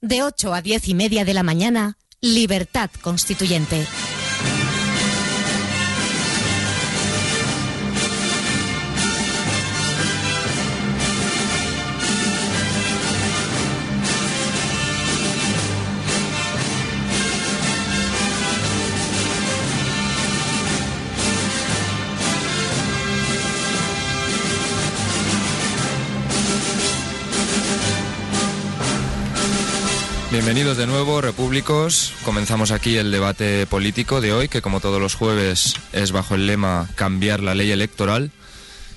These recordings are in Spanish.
De 8 a 10 y media de la mañana, Libertad Constituyente. Bienvenidos de nuevo, repúblicos. Comenzamos aquí el debate político de hoy, que como todos los jueves es bajo el lema Cambiar la ley electoral.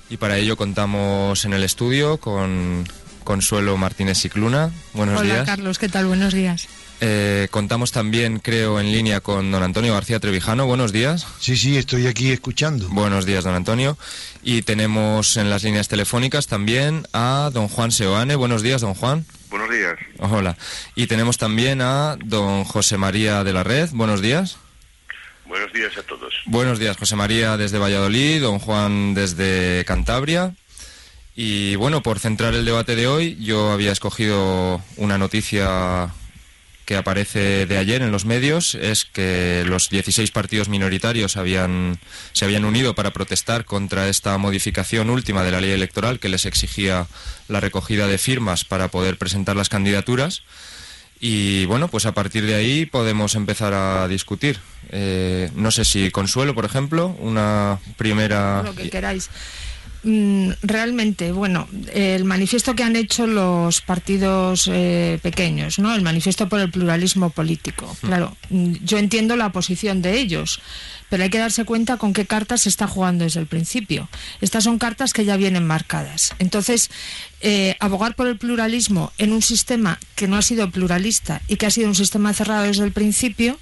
Y para ello contamos en el estudio con Consuelo Martínez Cicluna. Buenos Hola, días. Carlos, ¿qué tal? Buenos días. Eh, contamos también, creo, en línea con don Antonio García Trevijano. Buenos días. Sí, sí, estoy aquí escuchando. Buenos días, don Antonio. Y tenemos en las líneas telefónicas también a don Juan Seoane. Buenos días, don Juan. Buenos días. Hola. Y tenemos también a don José María de la Red. Buenos días. Buenos días a todos. Buenos días, José María desde Valladolid, don Juan desde Cantabria. Y bueno, por centrar el debate de hoy, yo había escogido una noticia que aparece de ayer en los medios, es que los 16 partidos minoritarios habían, se habían unido para protestar contra esta modificación última de la ley electoral que les exigía la recogida de firmas para poder presentar las candidaturas. Y bueno, pues a partir de ahí podemos empezar a discutir. Eh, no sé si Consuelo, por ejemplo, una primera... Lo que queráis. Mm, realmente, bueno, el manifiesto que han hecho los partidos eh, pequeños, ¿no? El manifiesto por el pluralismo político. Claro, mm, yo entiendo la posición de ellos, pero hay que darse cuenta con qué cartas se está jugando desde el principio. Estas son cartas que ya vienen marcadas. Entonces, eh, abogar por el pluralismo en un sistema que no ha sido pluralista y que ha sido un sistema cerrado desde el principio,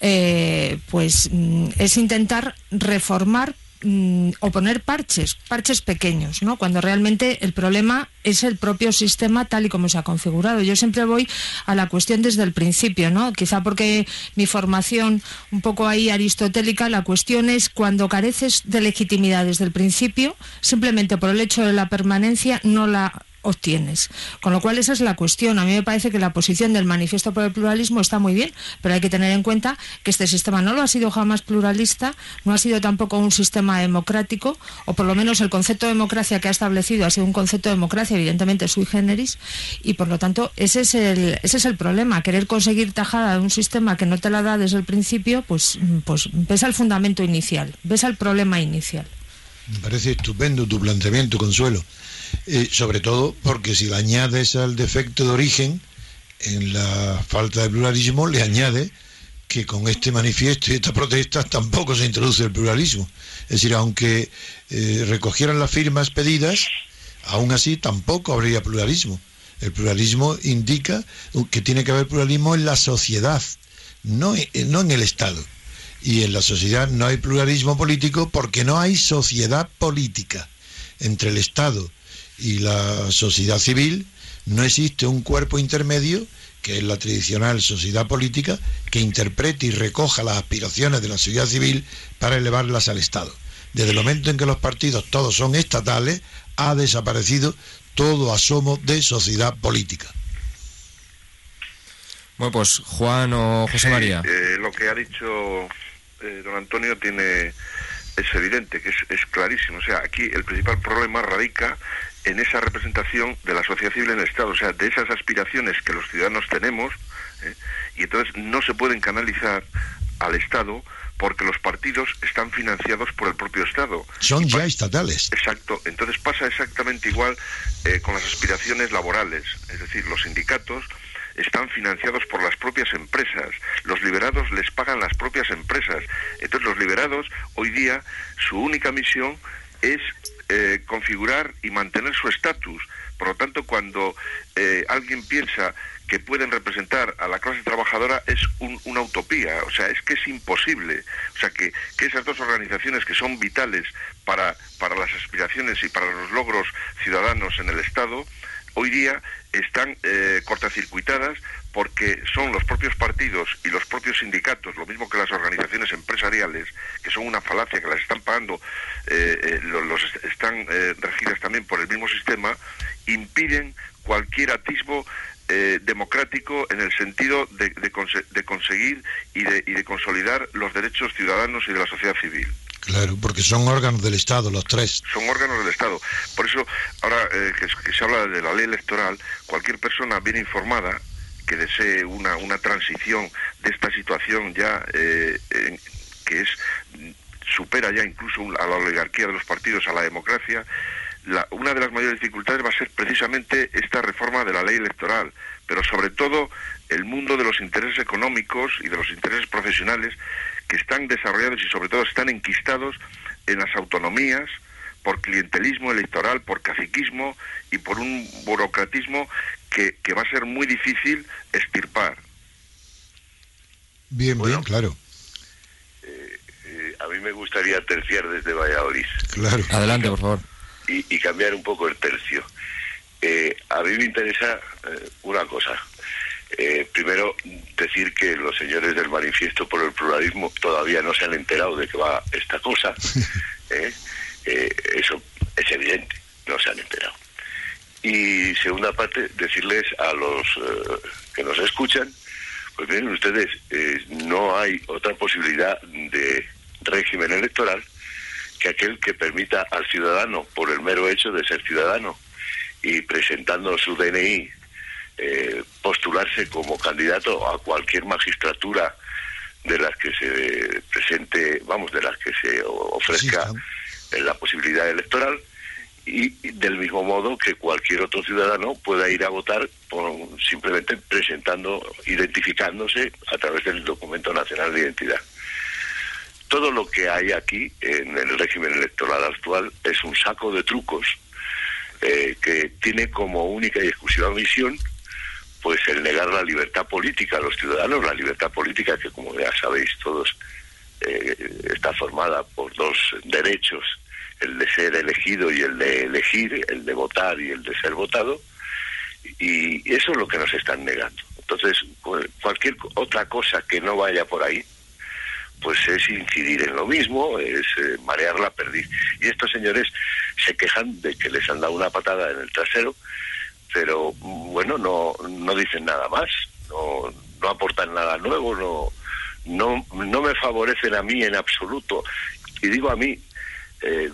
eh, pues mm, es intentar reformar mm, o poner parches, parches pequeños, ¿no? Cuando realmente el problema es el propio sistema tal y como se ha configurado. Yo siempre voy a la cuestión desde el principio, ¿no? Quizá porque mi formación un poco ahí aristotélica, la cuestión es cuando careces de legitimidad desde el principio, simplemente por el hecho de la permanencia no la obtienes. Con lo cual esa es la cuestión. A mí me parece que la posición del manifiesto por el pluralismo está muy bien, pero hay que tener en cuenta que este sistema no lo ha sido jamás pluralista, no ha sido tampoco un sistema democrático, o por lo menos el concepto de democracia que ha establecido ha sido un concepto de democracia evidentemente sui generis, y por lo tanto ese es el, ese es el problema. Querer conseguir tajada de un sistema que no te la da desde el principio, pues, pues ves al fundamento inicial, ves al problema inicial. Me parece estupendo tu planteamiento, Consuelo. Eh, sobre todo porque si le añades al defecto de origen, en la falta de pluralismo, le añade que con este manifiesto y estas protestas tampoco se introduce el pluralismo. Es decir, aunque eh, recogieran las firmas pedidas, aún así tampoco habría pluralismo. El pluralismo indica que tiene que haber pluralismo en la sociedad, no, no en el Estado. Y en la sociedad no hay pluralismo político porque no hay sociedad política entre el Estado y la sociedad civil, no existe un cuerpo intermedio, que es la tradicional sociedad política, que interprete y recoja las aspiraciones de la sociedad civil para elevarlas al Estado. Desde el momento en que los partidos todos son estatales, ha desaparecido todo asomo de sociedad política. Bueno, pues Juan o José María. Eh, lo que ha dicho eh, don Antonio tiene es evidente, que es, es clarísimo. O sea, aquí el principal problema radica en esa representación de la sociedad civil en el Estado, o sea, de esas aspiraciones que los ciudadanos tenemos, ¿eh? y entonces no se pueden canalizar al Estado porque los partidos están financiados por el propio Estado. Son ya estatales. Exacto, entonces pasa exactamente igual eh, con las aspiraciones laborales, es decir, los sindicatos están financiados por las propias empresas. Los liberados les pagan las propias empresas. Entonces los liberados hoy día su única misión es eh, configurar y mantener su estatus. Por lo tanto, cuando eh, alguien piensa que pueden representar a la clase trabajadora es un, una utopía, o sea, es que es imposible. O sea, que, que esas dos organizaciones que son vitales para, para las aspiraciones y para los logros ciudadanos en el Estado, hoy día están eh, cortacircuitadas porque son los propios partidos y los propios sindicatos, lo mismo que las organizaciones empresariales, que son una falacia, que las están pagando, eh, eh, los, están regidas también por el mismo sistema, impiden cualquier atisbo democrático en el sentido de, conseguir y de, y de consolidar los derechos ciudadanos y de la sociedad civil. Claro, porque son órganos del Estado, los tres. Son órganos del Estado. Por eso, ahora eh, que, se habla de la ley electoral, cualquier persona bien informada que desee una, una transición de esta situación ya eh, que es supera ya incluso a la oligarquía de los partidos, a la democracia, una de las mayores dificultades va a ser precisamente esta reforma de la ley electoral, pero sobre todo el mundo de los intereses económicos y de los intereses profesionales que están desarrollados y sobre todo están enquistados en las autonomías por clientelismo electoral, por caciquismo y por un burocratismo que, va a ser muy difícil estirpar. Bien, bien, claro. Eh, eh, a mí me gustaría terciar desde Valladolid. Claro. Adelante, por favor. Y, cambiar un poco el tercio. Eh, a mí me interesa una cosa. Eh, primero, decir que los señores del Manifiesto por el Pluralismo todavía no se han enterado de que va esta cosa. ¿eh? Eh, eso es evidente, no se han enterado. Y segunda parte, decirles a los que nos escuchan, pues miren ustedes, no hay otra posibilidad de régimen electoral que aquel que permita al ciudadano, por el mero hecho de ser ciudadano y presentando su DNI eh, postularse como candidato a cualquier magistratura de las que se presente, vamos, de las que se ofrezca la posibilidad electoral y del mismo modo que cualquier otro ciudadano pueda ir a votar por, simplemente presentando, identificándose a través del documento nacional de identidad. Todo lo que hay aquí en el régimen electoral actual es un saco de trucos eh, que tiene como única y exclusiva misión pues el negar la libertad política a los ciudadanos, la libertad política que como ya sabéis todos eh, está formada por dos derechos, el de ser elegido y el de elegir, el de votar y el de ser votado, y eso es lo que nos están negando. Entonces, cualquier otra cosa que no vaya por ahí, pues es incidir en lo mismo, es eh, marear la perdiz. Y estos señores se quejan de que les han dado una patada en el trasero, pero bueno, no, no dicen nada más, no, no aportan nada nuevo, no, no, no me favorecen a mí en absoluto. Y digo a mí, eh,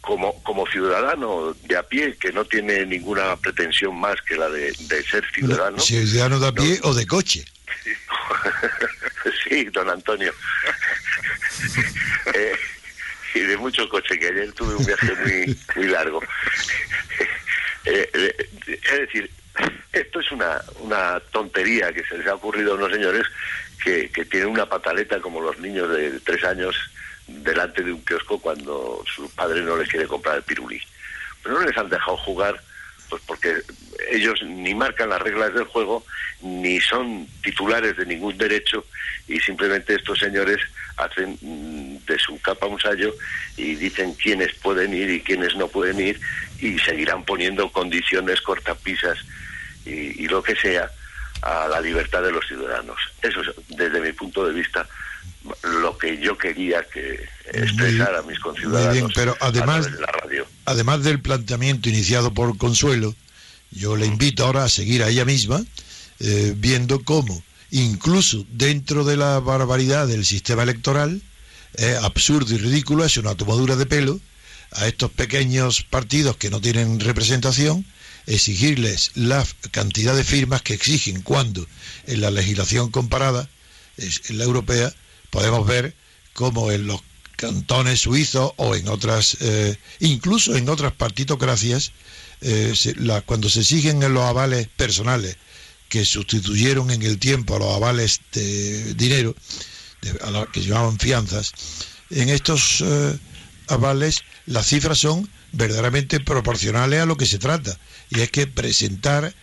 como, como ciudadano de a pie, que no tiene ninguna pretensión más que la de, ser ciudadano. ¿Ciudadano de a pie o de coche? sí, don Antonio. eh, y de mucho coche, que ayer tuve un viaje muy, muy largo. Eh, eh, es decir, esto es una, una tontería que se les ha ocurrido a unos señores que, que tienen una pataleta como los niños de tres años delante de un kiosco cuando su padre no les quiere comprar el pirulí. Pero no les han dejado jugar pues porque ellos ni marcan las reglas del juego ni son titulares de ningún derecho y simplemente estos señores hacen mm, de su capa un sallo y dicen quiénes pueden ir y quiénes no pueden ir y seguirán poniendo condiciones, cortapisas y, lo que sea a la libertad de los ciudadanos. Eso es, desde mi punto de vista, lo que yo quería que expresara a mis conciudadanos pero además, de la radio. Además del planteamiento iniciado por Consuelo, yo le invito ahora a seguir a ella misma, eh, viendo cómo, incluso dentro de la barbaridad del sistema electoral, es absurdo y ridículo, es una tomadura de pelo, a estos pequeños partidos que no tienen representación, exigirles la cantidad de firmas que exigen cuando en la legislación comparada, en la europea, podemos ver cómo en los cantones suizos o en otras, eh, incluso en otras partitocracias, eh, cuando se exigen en los avales personales que sustituyeron en el tiempo a los avales de dinero, a los que llamaban fianzas, en estos eh, avales las cifras son verdaderamente proporcionales a lo que se trata. Y es que presentar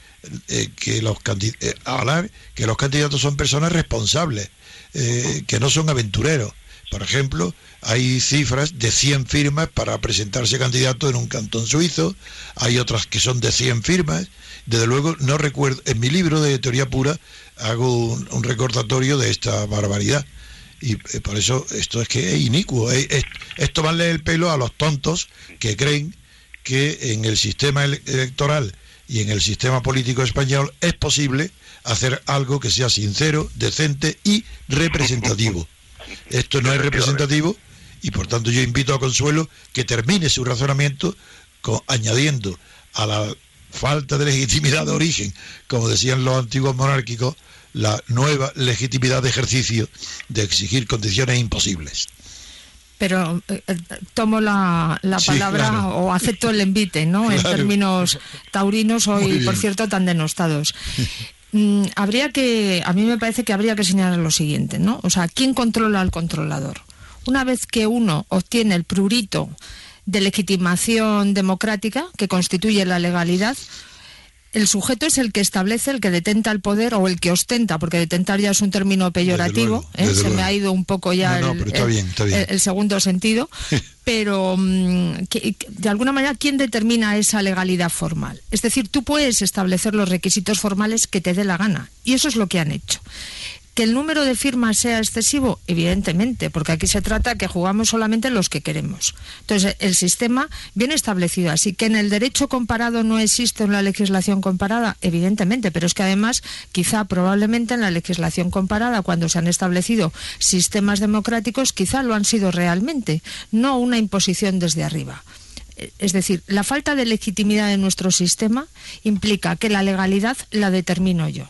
eh, que los eh, que los candidatos son personas responsables, eh, que no son aventureros. Por ejemplo, hay cifras de 100 firmas para presentarse candidato en un cantón suizo, hay otras que son de 100 firmas. Desde luego, no recuerdo, en mi libro de teoría pura hago un recordatorio de esta barbaridad y eh, por eso esto es que es inicuo. esto va a leer el pelo a los tontos que creen que en el sistema electoral y en el sistema político español es posible hacer algo que sea sincero, decente y representativo. Esto no es representativo y por tanto yo invito a Consuelo que termine su razonamiento añadiendo a la falta de legitimidad de origen, como decían los antiguos monárquicos, la nueva legitimidad de ejercicio de exigir condiciones imposibles pero eh, tomo la, palabra o acepto el envite, ¿no? En términos taurinos, hoy, por cierto, tan denostados. Mm, habría que, a mí me parece que habría que señalar lo siguiente, ¿no? O sea, ¿quién controla al controlador? Una vez que uno obtiene el prurito de legitimación democrática que constituye la legalidad, el sujeto es el que establece, el que detenta el poder o el que ostenta, porque detentar ya es un término peyorativo, ¿eh? se me ha ido un poco ya el, segundo sentido, pero mm, de alguna manera, ¿quién determina esa legalidad formal? Es decir, tú puedes establecer los requisitos formales que te dé la gana, y eso es lo que han hecho. ¿Que el número de firmas sea excesivo? Evidentemente, porque aquí se trata que jugamos solamente los que queremos. Entonces, el sistema viene establecido así. ¿Que en el derecho comparado no existe una legislación comparada? Evidentemente, pero es que además, quizá probablemente en la legislación comparada, cuando se han establecido sistemas democráticos, quizá lo han sido realmente, no una imposición desde arriba. Es decir, la falta de legitimidad de nuestro sistema implica que la legalidad la determino yo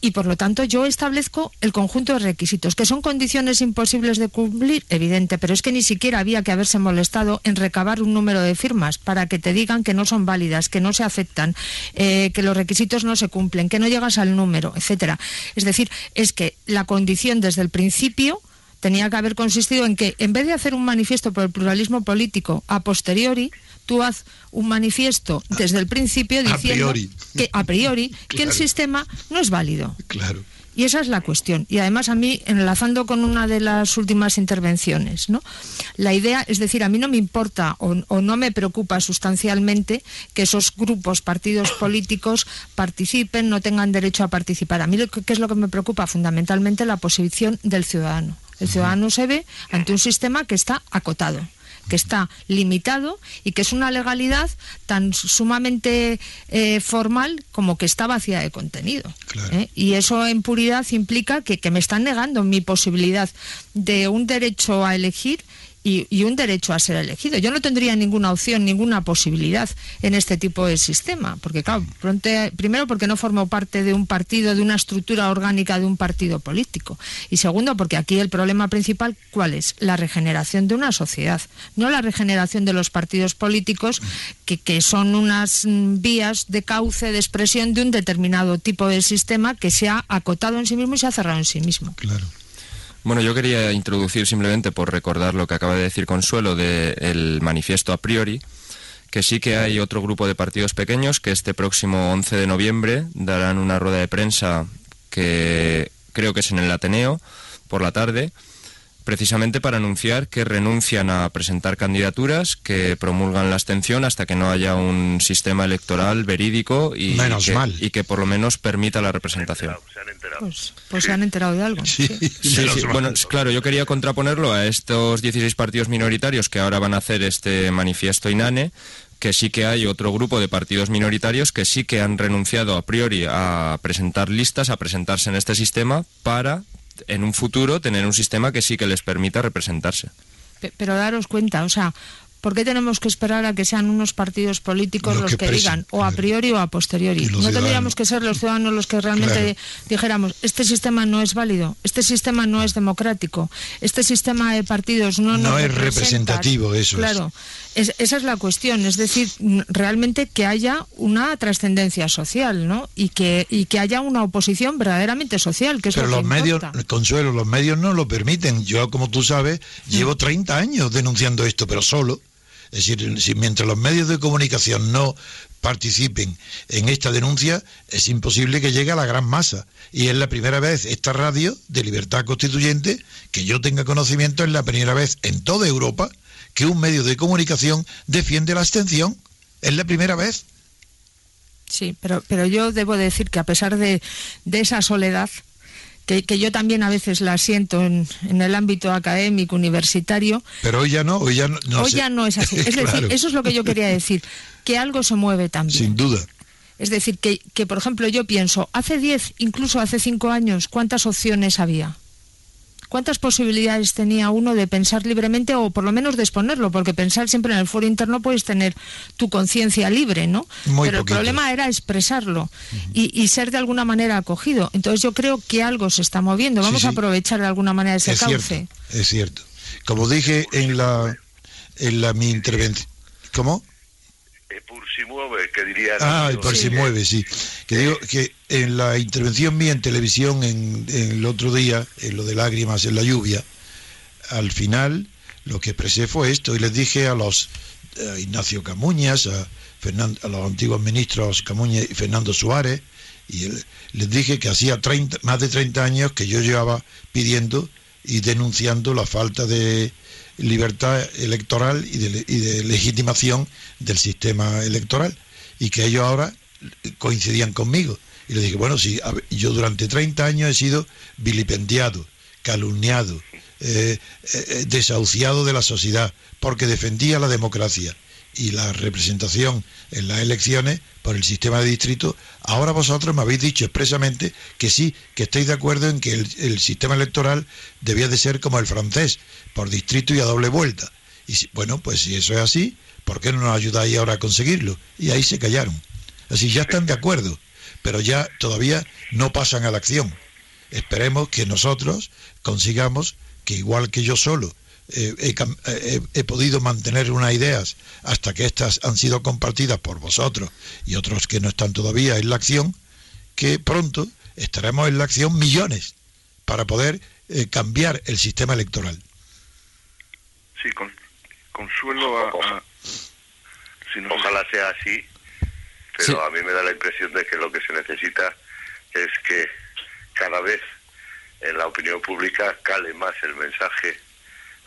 y por lo tanto yo establezco el conjunto de requisitos, que son condiciones imposibles de cumplir, evidente, pero es que ni siquiera había que haberse molestado en recabar un número de firmas para que te digan que no son válidas, que no se aceptan, eh, que los requisitos no se cumplen, que no llegas al número, etcétera. Es decir, es que la condición desde el principio tenía que haber consistido en que en vez de hacer un manifiesto por el pluralismo político a posteriori, tú haz un manifiesto desde el principio diciendo que a priori que el sistema no es válido. Claro. Y esa es la cuestión. Y además a mí, enlazando con una de las últimas intervenciones, ¿no? La idea, es decir, a mí no me importa o, o, no me preocupa sustancialmente que esos grupos, partidos políticos participen, no tengan derecho a participar. A mí, ¿qué es lo que me preocupa? Fundamentalmente la posición del ciudadano. El ciudadano se ve ante un sistema que está acotado que está limitado y que es una legalidad tan sumamente eh, formal como que está vacía de contenido. ¿eh? Y eso en puridad implica que, que me están negando mi posibilidad de un derecho a elegir y, un derecho a ser elegido. Yo no tendría ninguna opción, ninguna posibilidad en este tipo de sistema, porque claro, primero porque no formo parte de un partido, de una estructura orgánica de un partido político, y segundo porque aquí el problema principal, ¿cuál es? La regeneración de una sociedad, no la regeneración de los partidos políticos, que, que son unas mm, vías de cauce, de expresión de un determinado tipo de sistema que se ha acotado en sí mismo y se ha cerrado en sí mismo. Claro. Bueno, yo quería introducir simplemente por recordar lo que acaba de decir Consuelo del manifiesto a priori, que sí que hay otro grupo de partidos pequeños que este próximo 11 de noviembre darán una rueda de prensa que creo que es en el Ateneo por la tarde precisamente para anunciar que renuncian a presentar candidaturas, que promulgan la abstención hasta que no haya un sistema electoral verídico y, que, y que por lo menos permita la representación. Se han enterado, Pues, pues, se han enterado de algo. Sí, Bueno, claro, yo quería contraponerlo a estos 16 partidos minoritarios que ahora van a hacer este manifiesto INANE que sí que hay otro grupo de partidos minoritarios que sí que han renunciado a priori a presentar listas, a presentarse en este sistema para en un futuro tener un sistema que sí que les permita representarse. Pero daros cuenta, o sea, ¿Por qué tenemos que esperar a que sean unos partidos políticos los, que, digan, o a priori o a posteriori? No tendríamos que ser los ciudadanos los que realmente dijéramos, este sistema no es válido, este sistema no es democrático, este sistema de partidos no, no es representativo, eso claro, esa es la cuestión, es decir, realmente que haya una trascendencia social, ¿no? Y que, y que haya una oposición verdaderamente social, que es Pero los medios, Consuelo, los medios no lo permiten. Yo, como tú sabes, llevo 30 años denunciando esto, pero solo. Es decir, si mientras los medios de comunicación no participen en esta denuncia, es imposible que llegue a la gran masa. Y es la primera vez esta radio de libertad constituyente, que yo tenga conocimiento, es la primera vez en toda Europa que un medio de comunicación defiende la abstención. Es la primera vez. Sí, pero, pero yo debo decir que a pesar de, de esa soledad, que, yo también a veces la siento en, el ámbito académico, universitario. Pero hoy ya no, hoy ya no, hoy ya no es así. Es decir, eso es lo que yo quería decir, que algo se mueve también. Sin duda. Es decir, que, que por ejemplo yo pienso, hace 10, incluso hace 5 años, ¿cuántas opciones había? ¿Cuántas posibilidades tenía uno de pensar libremente o por lo menos de exponerlo? Porque pensar siempre en el foro interno puedes tener tu conciencia libre, ¿no? Pero el problema era expresarlo y, ser de alguna manera acogido. Entonces yo creo que algo se está moviendo. Vamos a aprovechar de alguna manera ese es cauce. Cierto, es cierto. Como dije en la, en la mi intervención. ¿Cómo? Por si mueve, que diría... Ah, por si mueve, sí. Que digo que en la intervención mía en televisión en, el otro día, en lo de lágrimas en la lluvia, al final lo que expresé fue esto y les dije a los Ignacio Camuñas, a, a los antiguos ministros Camuñas y Fernando Suárez, y les dije que hacía 30, más de 30 años que yo llevaba pidiendo y denunciando la falta de libertad electoral y de, legitimación del sistema electoral y que ellos ahora coincidían conmigo. Y le dije, bueno, si yo durante 30 años he sido vilipendiado, calumniado, eh, eh, desahuciado de la sociedad, porque defendía la democracia y la representación en las elecciones por el sistema de distrito, ahora vosotros me habéis dicho expresamente que sí, que estáis de acuerdo en que el, sistema electoral debía de ser como el francés, por distrito y a doble vuelta. Y bueno, pues si eso es así, ¿por qué no nos ayudáis ahora a conseguirlo? Y ahí se callaron. Así ya están de acuerdo, pero ya todavía no pasan a la acción. Esperemos que nosotros consigamos que igual que yo solo eh, he, podido mantener unas ideas hasta que estas han sido compartidas por vosotros y otros que no están todavía en la acción, que pronto estaremos en la acción millones para poder eh, cambiar el sistema electoral. Sí, con, consuelo a... Ojalá sea así, pero a mí me da la impresión de que lo que se necesita es que cada vez en la opinión pública cale más el mensaje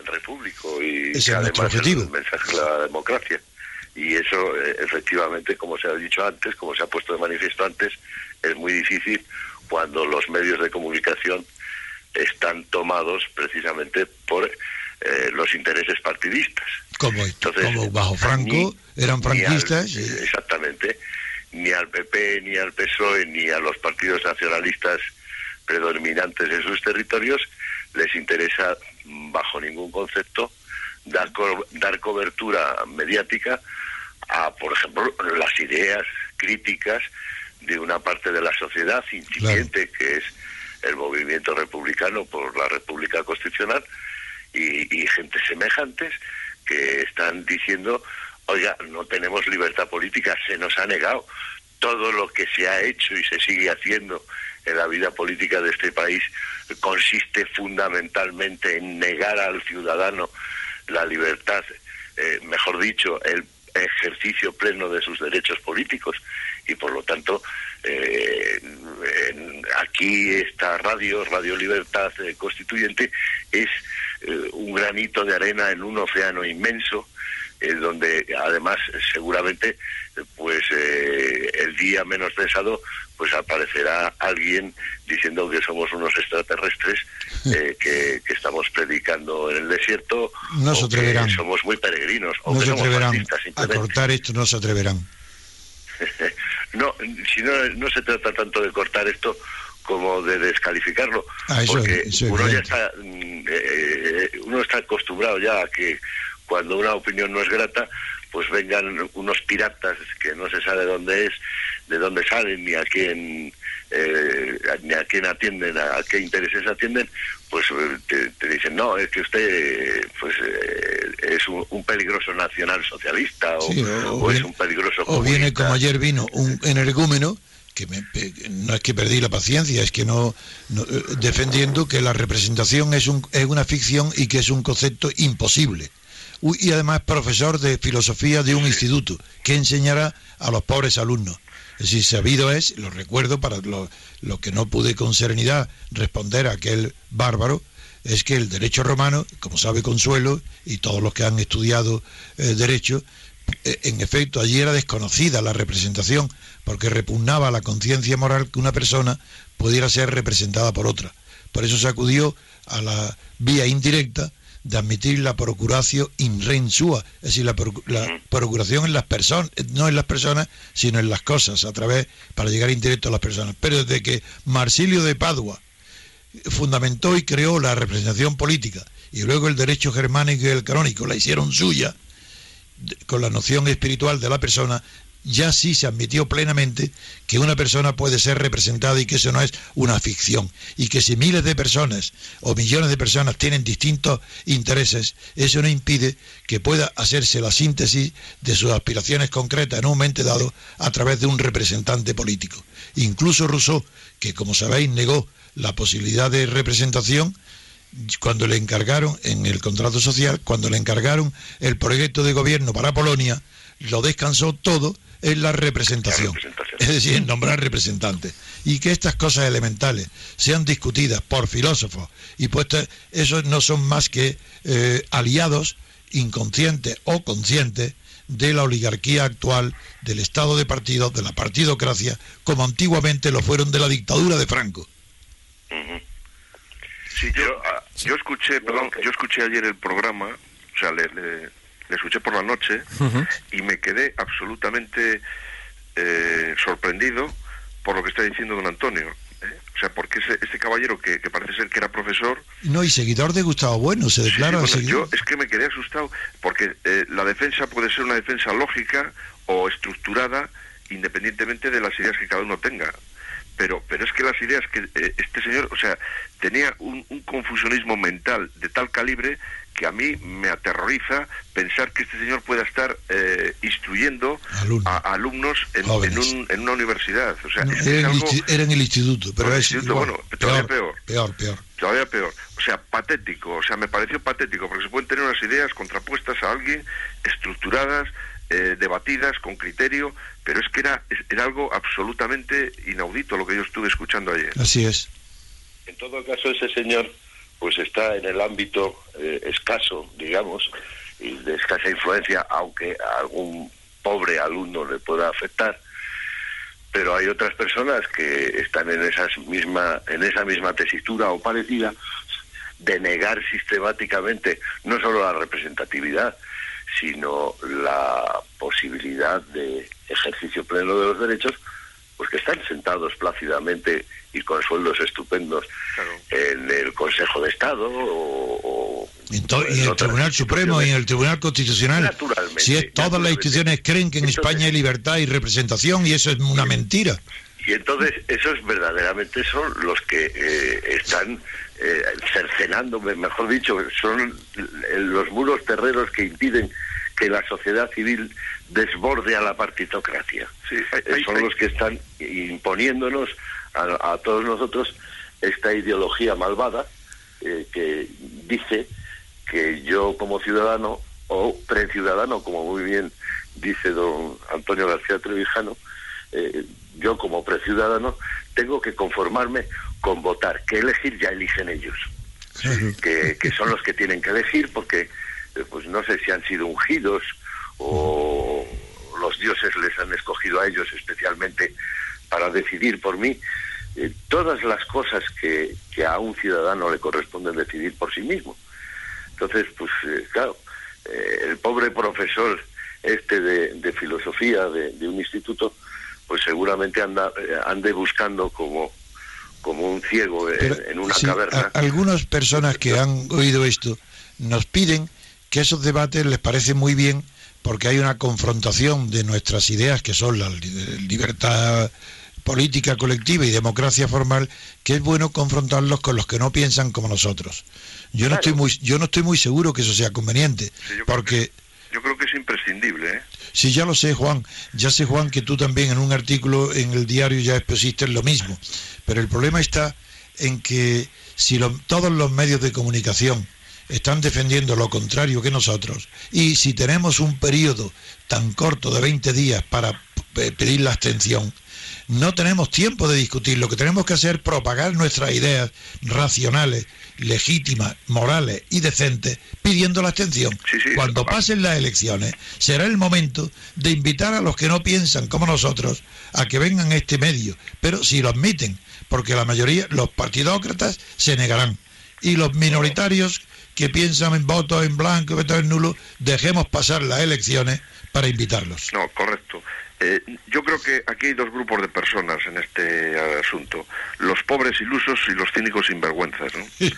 repúblico y además es el mensaje de la democracia. Y eso, eh, efectivamente, como se ha dicho antes, como se ha puesto de manifiesto antes, es muy difícil cuando los medios de comunicación están tomados precisamente por eh, los intereses partidistas. Como, como bajo Franco eran franquistas. Exactamente. Ni al PP, ni al PSOE, ni a los partidos nacionalistas predominantes en sus territorios les interesa bajo ningún concepto dar, dar cobertura mediática a, por ejemplo, las ideas críticas de una parte de la sociedad incipiente que es el movimiento republicano por la República Constitucional y, y gente semejantes que están diciendo, oiga, no tenemos libertad política, se nos ha negado todo lo que se ha hecho y se sigue haciendo en la vida política de este país consiste fundamentalmente en negar al ciudadano la libertad, eh, mejor dicho, el ejercicio pleno de sus derechos políticos. Y por lo tanto eh, aquí esta radio, Radio Libertad eh, Constituyente, es un granito de arena en un océano inmenso donde además seguramente pues el día menos pensado pues aparecerá alguien diciendo que somos unos extraterrestres eh, que, estamos predicando en el desierto. No se atreverán. somos muy peregrinos. O no se atreverán. A cortar esto no se atreverán. no, si no, no se trata tanto de cortar esto como de descalificarlo, ah, porque uno ya está, mm, eh, uno está acostumbrado ya a que cuando una opinión no es grata, pues vengan unos piratas que no se sabe dónde es, de dónde salen, ni a quién, eh, ni a quién atienden, a qué intereses atienden, pues eh, te, dicen, no, es que usted pues eh, es un, peligroso nacional socialista o, es un peligroso O viene como ayer vino un energúmeno que no es que perdí la paciencia, es que no, defendiendo que la representación es, un, es una ficción y que es un concepto imposible y además profesor de filosofía de un instituto que enseñará a los pobres alumnos. Es decir, sabido es, lo recuerdo para lo, que no pude con serenidad responder a aquel bárbaro, es que el derecho romano, como sabe Consuelo, y todos los que han estudiado eh, derecho, eh, en efecto allí era desconocida la representación, porque repugnaba a la conciencia moral que una persona pudiera ser representada por otra. Por eso se acudió a la vía indirecta de admitir la procuratio in ren sua, es decir, la, procuración en las personas, no en las personas, sino en las cosas, a través, para llegar indirecto a las personas. Pero desde que Marsilio de Padua fundamentó y creó la representación política, y luego el derecho germánico y el canónico la hicieron suya, con la noción espiritual de la persona, ya sí se admitió plenamente que una persona puede ser representada y que eso no es una ficción. Y que si miles de personas o millones de personas tienen distintos intereses, eso no impide que pueda hacerse la síntesis de sus aspiraciones concretas en un momento dado a través de un representante político. Incluso Rousseau, que como sabéis negó la posibilidad de representación, cuando le encargaron en el contrato social, cuando le encargaron el proyecto de gobierno para Polonia, lo descansó todo es la representación. Es decir, nombrar representantes. Y que estas cosas elementales sean discutidas por filósofos y puestas, esos no son más que eh, aliados inconscientes o conscientes de la oligarquía actual, del estado de partidos, de la partidocracia, como antiguamente lo fueron de la dictadura de Franco. Sí, yo, ah, yo escuché, perdón, yo escuché ayer el programa, o sea, le le escuché por la noche y me quedé absolutamente eh, sorprendido por lo que está diciendo don Antonio. ¿eh? O sea, porque ese, este caballero que, parece ser que era profesor... No, y seguidor de Gustavo Bueno, se declara Yo es que me quedé asustado porque eh, la defensa puede ser una defensa lógica o estructurada independientemente de las ideas que cada uno tenga pero pero es que las ideas que este señor, o sea, tenía un, un, confusionismo mental de tal calibre que a mí me aterroriza pensar que este señor pueda estar eh, instruyendo a, alumnos en, una universidad. O sea, era, en el instituto, pero es bueno, todavía peor, peor. Peor, Todavía peor. O sea, patético. O sea, me pareció patético, porque se pueden tener unas ideas contrapuestas a alguien, estructuradas, eh, debatidas, con criterio, pero es que era, era algo absolutamente inaudito lo que yo estuve escuchando ayer. Así es. En todo caso, ese señor pues está en el ámbito eh, escaso, digamos, y de escasa influencia, aunque a algún pobre alumno le pueda afectar. Pero hay otras personas que están en, esas misma, en esa misma tesitura o parecida de negar sistemáticamente no solo la representatividad, sino la posibilidad de ejercicio pleno de los derechos, pues que están sentados plácidamente y con sueldos estupendos en el Consejo de Estado o, en, el Tribunal Supremo y en el Tribunal Constitucional. Si es, todas las instituciones creen que en España hay libertad y representación y eso es una mentira. Y entonces esos verdaderamente son los que eh, están eh, cercenando, mejor dicho, son los muros terreros que impiden que la sociedad civil desborde a la partitocracia. Son los que están imponiéndonos a, todos nosotros esta ideología malvada eh, que dice que yo como ciudadano o preciudadano, como muy bien dice don Antonio García Trevijano, eh, yo como preciudadano tengo que conformarme con votar, que elegir ya eligen ellos, que, que son los que tienen que elegir porque eh, pues no sé si han sido ungidos o los dioses les han escogido a ellos especialmente para decidir por mí. Eh, todas las cosas que, a un ciudadano le corresponden decidir por sí mismo. Entonces, pues eh, claro, el pobre profesor este de, filosofía de, un instituto, pues seguramente anda, ande buscando como como un ciego en, una caverna. algunas personas que han oído esto nos piden que esos debates les parecen muy bien porque hay una confrontación de nuestras ideas que son la libertad política colectiva y democracia formal, que es bueno confrontarlos con los que no piensan como nosotros. Yo no estoy muy yo no estoy muy seguro que eso sea conveniente, porque yo creo que es imprescindible, ¿eh? Sí, ya lo sé, Juan. Ya sé, Juan, que tú también en un artículo en el diario ya expusiste lo mismo. Pero el problema está en que si todos los medios de comunicación están defendiendo lo contrario que nosotros. Y si tenemos un periodo tan corto de 20 días para pedir la abstención, no tenemos tiempo de discutir. Lo que tenemos que hacer es propagar nuestras ideas racionales, legítimas, morales y decentes, pidiendo la abstención. Cuando pasen las elecciones, será el momento de invitar a los que no piensan como nosotros a que vengan a este medio, pero si lo admiten, porque la mayoría, los partidócratas, se negarán. Y los minoritarios que piensan en votos en blanco, votos en nulo, dejemos pasar las elecciones para invitarlos. No, correcto. Eh, yo creo que aquí hay dos grupos de personas en este asunto, los pobres ilusos y los cínicos sinvergüenzas. ¿no?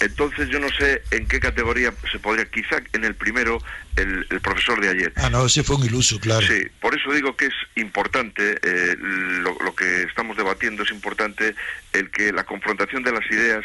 Entonces yo no sé en qué categoría se podría, quizá en el primero, el, el profesor de ayer. Ah, no, ese fue un iluso, claro. Sí, por eso digo que es importante, eh, lo, lo que estamos debatiendo es importante el que la confrontación de las ideas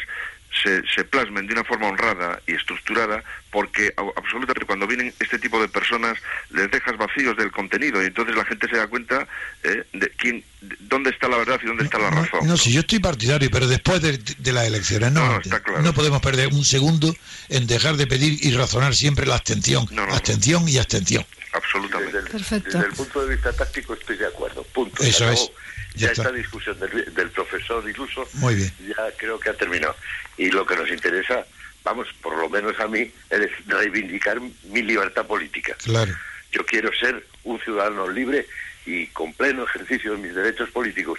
se, se, plasmen de una forma honrada y estructurada, porque absolutamente cuando vienen este tipo de personas les dejas vacíos del contenido y entonces la gente se da cuenta eh, de quién, de dónde está la verdad y dónde está la razón. No, no, si yo estoy partidario, pero después de, de las elecciones no, no, está claro. no podemos perder un segundo en dejar de pedir y razonar siempre la abstención, No, no, abstención y abstención. Absolutamente. Desde el, Perfecto. desde el punto de vista táctico estoy de acuerdo. Punto. Eso es. Ya Ya, está. esta discusión del, del profesor iluso Muy bien. ya creo que ha terminado. Y lo que nos interesa, vamos, por lo menos a mí, es reivindicar mi libertad política. Claro. Yo quiero ser un ciudadano libre y con pleno ejercicio de mis derechos políticos.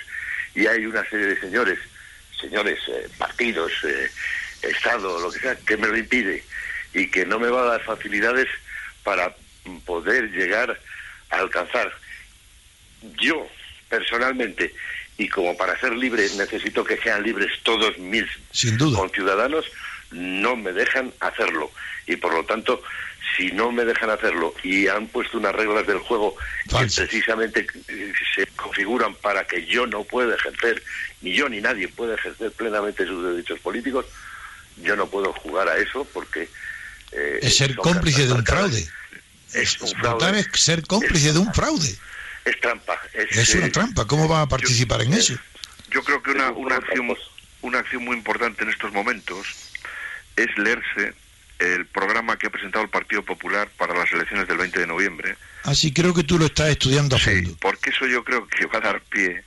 Y hay una serie de señores, señores, eh, partidos, eh, Estado, lo que sea, que me lo impide y que no me va a dar facilidades para poder llegar a alcanzar. Yo, personalmente, y como para ser libre necesito que sean libres todos mis Sin duda. conciudadanos, no me dejan hacerlo. Y por lo tanto, si no me dejan hacerlo y han puesto unas reglas del juego que precisamente eh, se configuran para que yo no pueda ejercer, ni yo ni nadie pueda ejercer plenamente sus derechos políticos, yo no puedo jugar a eso porque... eh, Es ser cómplice de un fraude. Es un fraude. es ser cómplice de un fraude. Es trampa. Es, Es una eh, trampa. ¿Cómo va a participar en eso? Yo creo que una, una acción una acción muy importante en estos momentos es leerse el programa que ha presentado el Partido Popular para las elecciones del 20 de noviembre. Así creo que tú lo estás estudiando a Sí, fondo. porque eso yo creo que va a dar pie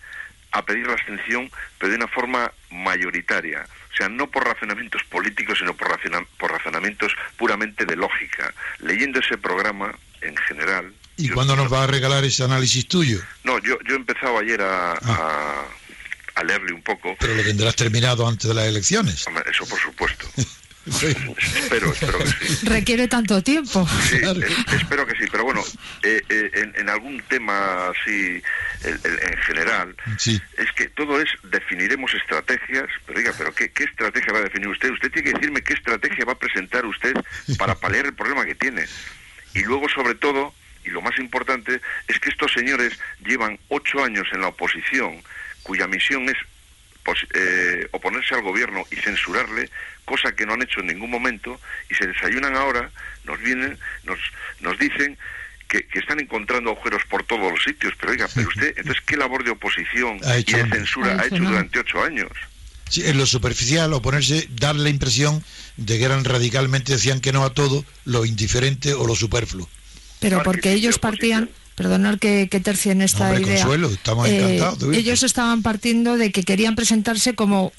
a pedir la abstención, pero de una forma mayoritaria. O sea, no por razonamientos políticos, sino por, razona- por razonamientos puramente de lógica. Leyendo ese programa, en general... ¿Y cuándo nos va a regalar ese análisis tuyo? No, yo, yo he empezado ayer a, Ah. a, a leerle un poco. Pero lo tendrás terminado antes de las elecciones. Hombre, Eso por supuesto. espero, espero que sí. Requiere tanto tiempo. Sí, Claro. es- espero que sí, pero bueno, eh, eh, en, en algún tema así, el- el- en general, Sí. es que todo es, definiremos estrategias, pero diga, pero ¿qué, ¿qué estrategia va a definir usted? Usted tiene que decirme qué estrategia va a presentar usted para paliar el problema que tiene. Y luego, sobre todo, y lo más importante, es que estos señores llevan ocho años en la oposición, cuya misión es pos- eh, oponerse al gobierno y censurarle, cosa que no han hecho en ningún momento, y se desayunan ahora, nos vienen, nos, nos dicen que, que están encontrando agujeros por todos los sitios. Pero oiga, pero usted, entonces, ¿qué labor de oposición Ha y de censura Ha ha hecho durante ocho años? Sí, en lo superficial, oponerse, dar la impresión de que eran radicalmente, decían que no a todo, lo indiferente o lo superfluo. Pero porque ellos partían, perdonar que, que tercien esta Hombre, idea. Consuelo, estamos eh, encantados de oírte. ellos estaban partiendo de que querían presentarse como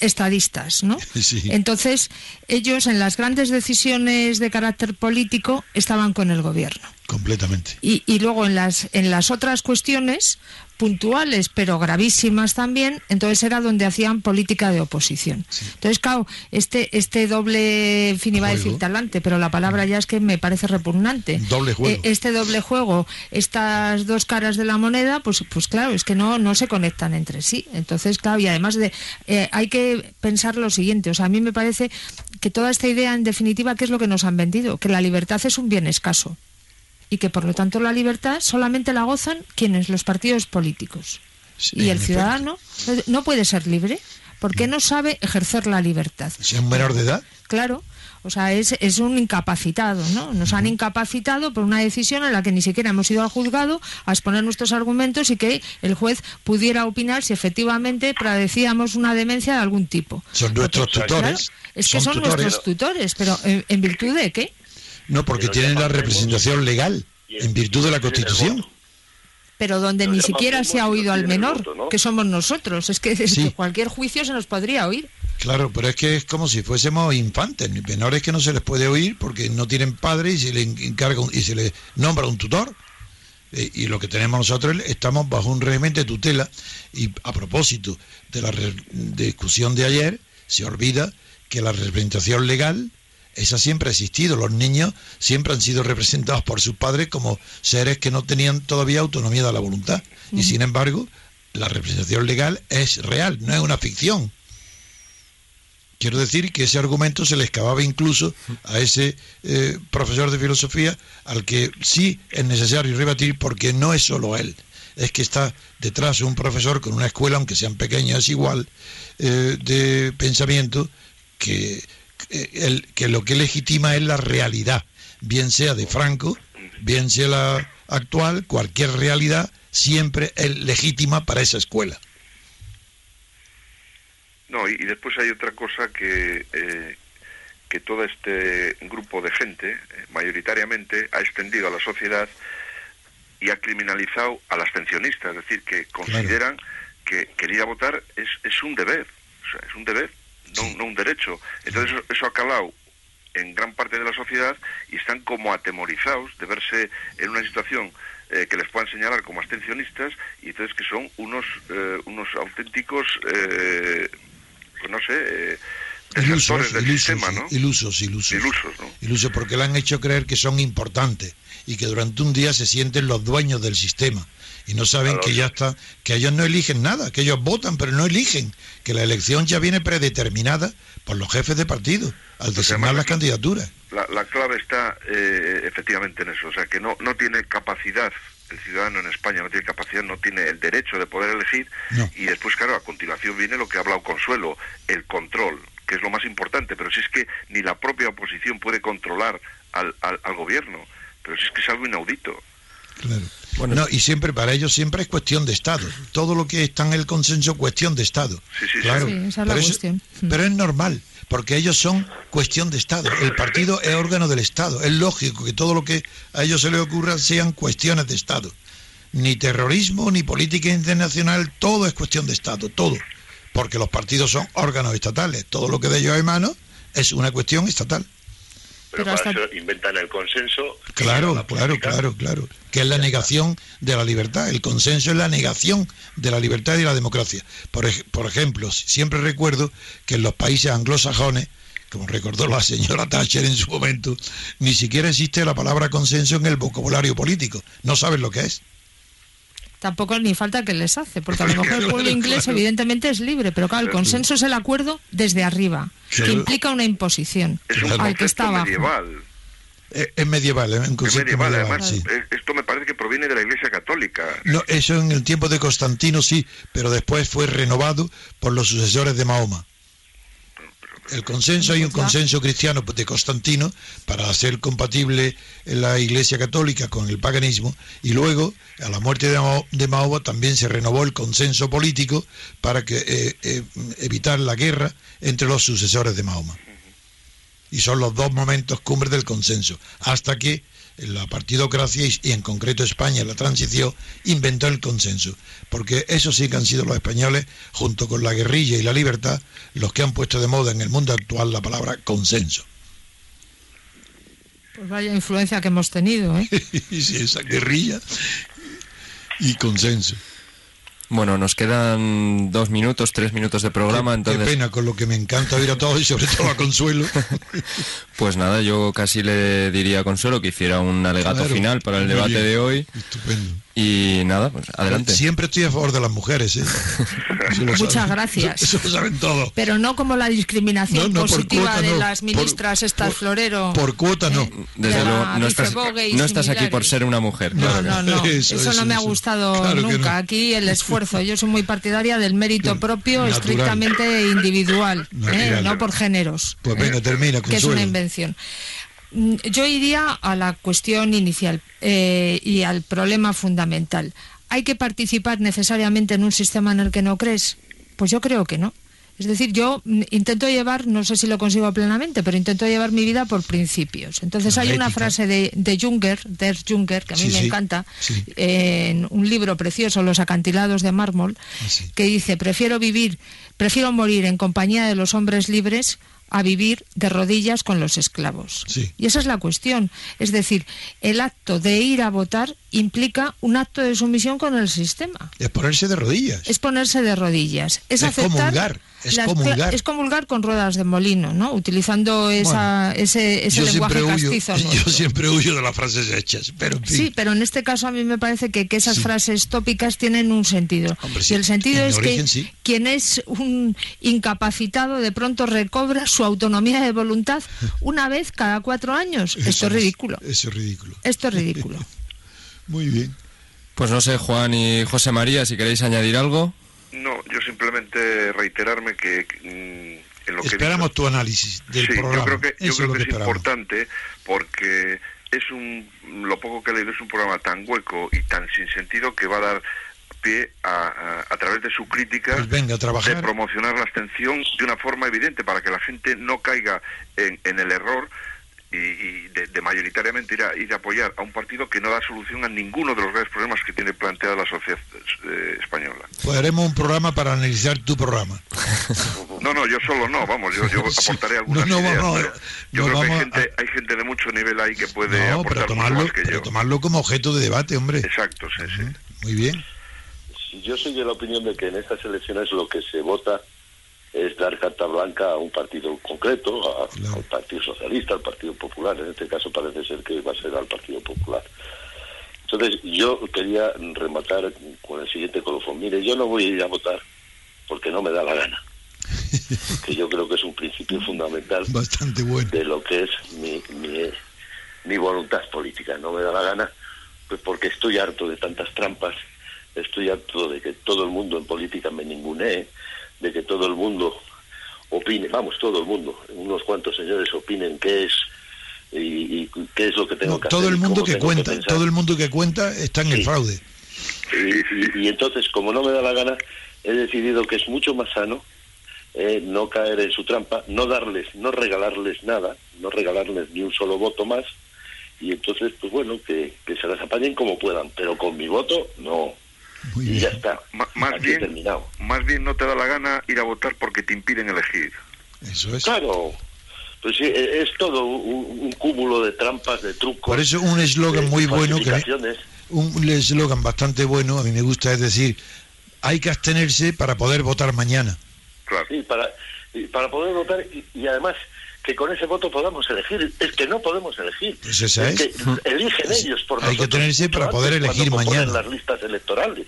estadistas, ¿no? Sí. Entonces, ellos en las grandes decisiones de carácter político estaban con el gobierno. Completamente. Y, y luego en las, en las otras cuestiones puntuales, pero gravísimas también, entonces era donde hacían política de oposición. Entonces, claro, este, este doble, en fin, iba a decir talante, pero la palabra ya es que me parece repugnante. Doble juego. Eh, este doble juego, estas dos caras de la moneda, pues, pues claro, es que no, no se conectan entre sí. Entonces, claro, y además de, eh, hay que pensar lo siguiente, o sea, a mí me parece que toda esta idea, en definitiva, ¿qué es lo que nos han vendido? Que la libertad es un bien escaso y que por lo tanto la libertad solamente la gozan quienes los partidos políticos Sí, y el ciudadano no- no puede ser libre porque no sabe ejercer la libertad. Si es un menor de edad, claro o sea es, es un incapacitado no nos han incapacitado por una decisión en la que ni siquiera hemos ido al juzgado a exponer nuestros argumentos y que el juez pudiera opinar si efectivamente padecíamos una demencia de algún tipo son nuestros tutores. es que son, tutores. nuestros tutores pero ¿en, en virtud de qué? No, porque tienen la representación legal, en virtud de la Constitución. pero donde ni siquiera se ha oído al menor, voto, ¿no? que somos nosotros. Es que desde Sí. cualquier juicio se nos podría oír. Claro, pero es que es como si fuésemos infantes, menores que no se les puede oír porque no tienen padre y se les encarga un- y se les nombra un tutor. Eh, y lo que tenemos nosotros es- estamos bajo un régimen de tutela y a propósito de la re- discusión de ayer se olvida que la representación legal esa siempre ha existido. Los niños siempre han sido representados por sus padres como seres que no tenían todavía autonomía de la voluntad. Y sin embargo, la representación legal es real, no es una ficción. Quiero decir que ese argumento se le excavaba incluso a ese eh, profesor de filosofía al que sí es necesario rebatir porque no es solo él, es que está detrás un profesor con una escuela, aunque sean pequeñas, es igual, eh, de pensamiento que, el, que lo que legitima es la realidad, bien sea de Franco, bien sea la actual, cualquier realidad siempre es legítima para esa escuela. No, y, después hay otra cosa que, eh, que todo este grupo de gente, eh, mayoritariamente, ha extendido a la sociedad y ha criminalizado a las pensionistas, es decir, que consideran que, que, ir a votar es, es un deber, o sea, es un deber, no, no un derecho. Entonces eso, ha calado en gran parte de la sociedad y están como atemorizados de verse en una situación eh, que les puedan señalar como abstencionistas y entonces que son unos unos auténticos pues no sé, eh, ilusos, del sistema, ¿no? Ilusos, ilusos. Ilusos, ¿no? Ilusos porque le han hecho creer que son importantes y que durante un día se sienten los dueños del sistema y no saben que ya está, que ellos no eligen nada, que ellos votan pero no eligen, que la elección ya viene predeterminada por los jefes de partido al designar las candidaturas. La, clave está eh, efectivamente en eso, o sea que no, no tiene capacidad el ciudadano en España no tiene capacidad, no tiene el derecho de poder elegir y después, claro, a continuación viene lo que ha hablado Consuelo, el control, que es lo más importante, pero si es que ni la propia oposición puede controlar al, al, gobierno, pero si es que es algo inaudito. Claro. Bueno, no, y siempre, para ellos siempre es cuestión de Estado. Todo lo que está en el consenso, cuestión de Estado. Sí, sí, claro. Sí, esa es la cuestión. pero es normal porque ellos son cuestión de Estado. El partido es órgano del Estado. Es lógico que todo lo que a ellos se les ocurra sean cuestiones de Estado. Ni terrorismo, ni política internacional, todo es cuestión de Estado, todo. Porque los partidos son órganos estatales. Todo lo que de ellos mano es una cuestión estatal. Pero, para eso inventan el consenso. Claro, claro, claro, claro. Que es la negación de la libertad. El consenso es la negación de la libertad y de la democracia. Por, por ejemplo, siempre recuerdo que en los países anglosajones, como recordó la señora Thatcher en su momento, ni siquiera existe la palabra consenso en el vocabulario político. No saben lo que es tampoco ni falta que les hace, porque a lo mejor el pueblo inglés evidentemente es libre, pero claro, el consenso es el acuerdo desde arriba, que implica una imposición al que está abajo. Medieval. Eh, es medieval, ¿eh? en es medieval, además, eh, esto me parece que proviene de la Iglesia Católica. No, eso en el tiempo de Constantino sí, pero después fue renovado por los sucesores de Mahoma. El consenso, hay un consenso cristiano de Constantino para hacer compatible la Iglesia Católica con el paganismo y luego, a la muerte de Mahoma, también se renovó el consenso político para que, eh, eh, evitar la guerra entre los sucesores de Mahoma. Y son los dos momentos cumbres del consenso, hasta que la partidocracia y, en concreto España, la transición, inventó el consenso. Porque eso sí que han sido los españoles, junto con la guerrilla y la libertad, los que han puesto de moda en el mundo actual la palabra consenso. Pues vaya influencia que hemos tenido, ¿eh? sí, esa guerrilla y consenso. Bueno, nos quedan dos minutos, tres minutos de programa, entonces... Qué pena, con lo que me encanta oír a todos y sobre todo a Consuelo. pues nada, yo casi le diría a Consuelo que hiciera un alegato final para el debate de hoy. Estupendo. Y nada, pues adelante. Siempre estoy a favor de las mujeres, ¿eh? Muchas gracias. Eso, lo saben todo. Pero no como la discriminación positiva de las ministras estas Florero. Por cuota no. Eh, Desde luego, no estás, no estás aquí por ser una mujer. No, no, no. Eso, no me ha gustado nunca. Aquí el esfuerzo. Yo soy muy partidaria del mérito propio, estrictamente individual, ¿eh? no por géneros. Pues venga, ¿eh? termina, Que es una invención. Mm, yo iría a la cuestión inicial eh, y al problema fundamental. ¿Hay que participar necesariamente en un sistema en el que no crees? Pues yo creo que no. Es decir, yo mm, intento llevar, no sé si lo consigo plenamente, pero intento llevar mi vida por principios. Entonces hay una frase de, de Junger, Der Junger, que a mí me encanta, en un libro precioso, Los acantilados de mármol, ah, que dice, prefiero vivir, prefiero morir en compañía de los hombres libres a vivir de rodillas con los esclavos. Y esa es la cuestión. Es decir, el acto de ir a votar implica un acto de sumisión con el sistema. Es ponerse de rodillas. Es ponerse de rodillas. Es, Es aceptar comulgar, es las- comulgar. es comulgar con ruedas de molino, ¿no? Utilizando esa, ese, ese lenguaje huyo, castizo. yo siempre huyo de las frases hechas, pero en fin. Sí, pero en este caso a mí me parece que, que esas Sí. frases tópicas tienen un sentido. Hombre, sí, Y el sentido en es origen que sí. quien es un incapacitado de pronto recobra su autonomía de voluntad una vez cada cuatro años. Esto Eso es ridículo. Eso es ridículo. Esto es ridículo. Muy bien. Pues no sé, Juan y José María, si queréis añadir algo. No, yo simplemente reiterarme que mm, en lo que Esperamos dicho- tu análisis del sí, programa. yo creo que, yo creo es lo que que es esperamos. importante porque es un, lo poco que he leído es un programa tan hueco y tan sin sentido que va a dar pie a, a, a través de su crítica Pues venga, a trabajar. de promocionar la abstención de una forma evidente para que la gente no caiga en, en el error y, y de, de mayoritariamente ir a, ir a apoyar a un partido que no da solución a ninguno de los graves problemas que tiene planteada la sociedad eh, española. Pues haremos un programa para analizar tu programa. No, no, yo solo no, vamos, yo, yo aportaré algunas No, no, ideas. pero yo no creo que hay gente, a- hay gente de mucho nivel ahí que puede No, aportar pero mucho tomarlo, más que pero yo. tomarlo como objeto de debate, hombre. Exacto, sí, sí. Muy bien. Yo soy de la opinión de que en estas elecciones lo que se vota es dar carta blanca a un partido concreto, a- Claro. al Partido Socialista, al Partido Popular. En este caso parece ser que va a ser al Partido Popular. Entonces, yo quería rematar con el siguiente colofón. Mire, yo no voy a ir a votar porque no me da la gana. Que yo creo que es un principio fundamental Bastante bueno. de lo que es mi, mi, mi voluntad política. No me da la gana, pues porque estoy harto de tantas trampas, estoy harto de que todo el mundo en política me ningunee, de que todo el mundo opine, vamos, todo el mundo, unos cuantos señores opinen qué es y, y qué es lo que tengo No, que todo hacer. el y mundo que cuenta, todo el mundo que cuenta está en el fraude. Y, y- y entonces, como no me da la gana, he decidido que es mucho más sano eh, no caer en su trampa, no darles, no regalarles nada, no regalarles ni un solo voto más, y entonces, pues bueno, que, que se las apañen como puedan, pero con mi voto, no. Muy y bien. ya está. Más Aquí bien, terminado. más bien no te da la gana ir a votar porque te impiden elegir. Eso es. Claro, pues sí, e- es todo un, un cúmulo de trampas, de trucos. Por eso un eslogan muy bueno que me- un eslogan bastante bueno, a mí me gusta, es decir, hay que abstenerse para poder votar mañana. Claro. Sí, para, para poder votar y, y además que con ese voto podamos elegir. Es que no podemos elegir. Pues esa es. que eligen ellos por Hay que tenerse para poder elegir mañana. las listas electorales.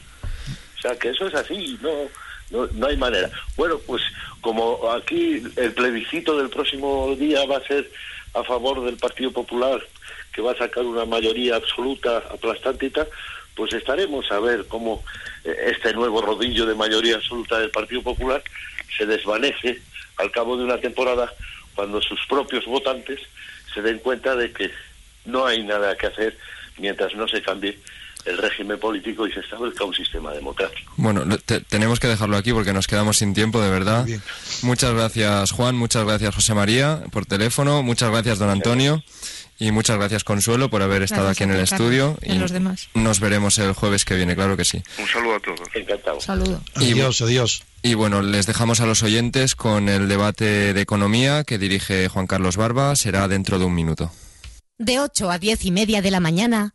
O sea, que eso es así, no, no, no hay manera. Bueno, pues como aquí el plebiscito del próximo día va a ser a favor del Partido Popular, que va a sacar una mayoría absoluta aplastante y tal, pues estaremos a ver cómo eh, este nuevo rodillo de mayoría absoluta del Partido Popular se desvanece al cabo de una temporada cuando sus propios votantes se den cuenta de que no hay nada que hacer mientras no se cambie el régimen político y se establezca un sistema democrático. Bueno, te- tenemos que dejarlo aquí porque nos quedamos sin tiempo, de verdad. Bien. Muchas gracias, Juan. Muchas gracias, José María, por teléfono. Muchas gracias, don Antonio. Y muchas gracias, Consuelo, por haber estado Gracias aquí en el estudio. y a los demás. Nos veremos el jueves que viene, claro que sí. Un saludo a todos. Encantado. Saludo. Y- Adiós, adiós. Y bueno, les dejamos a los oyentes con el debate de economía que dirige Juan Carlos Barba. Será dentro de un minuto. De 8 a 10 y media de la mañana,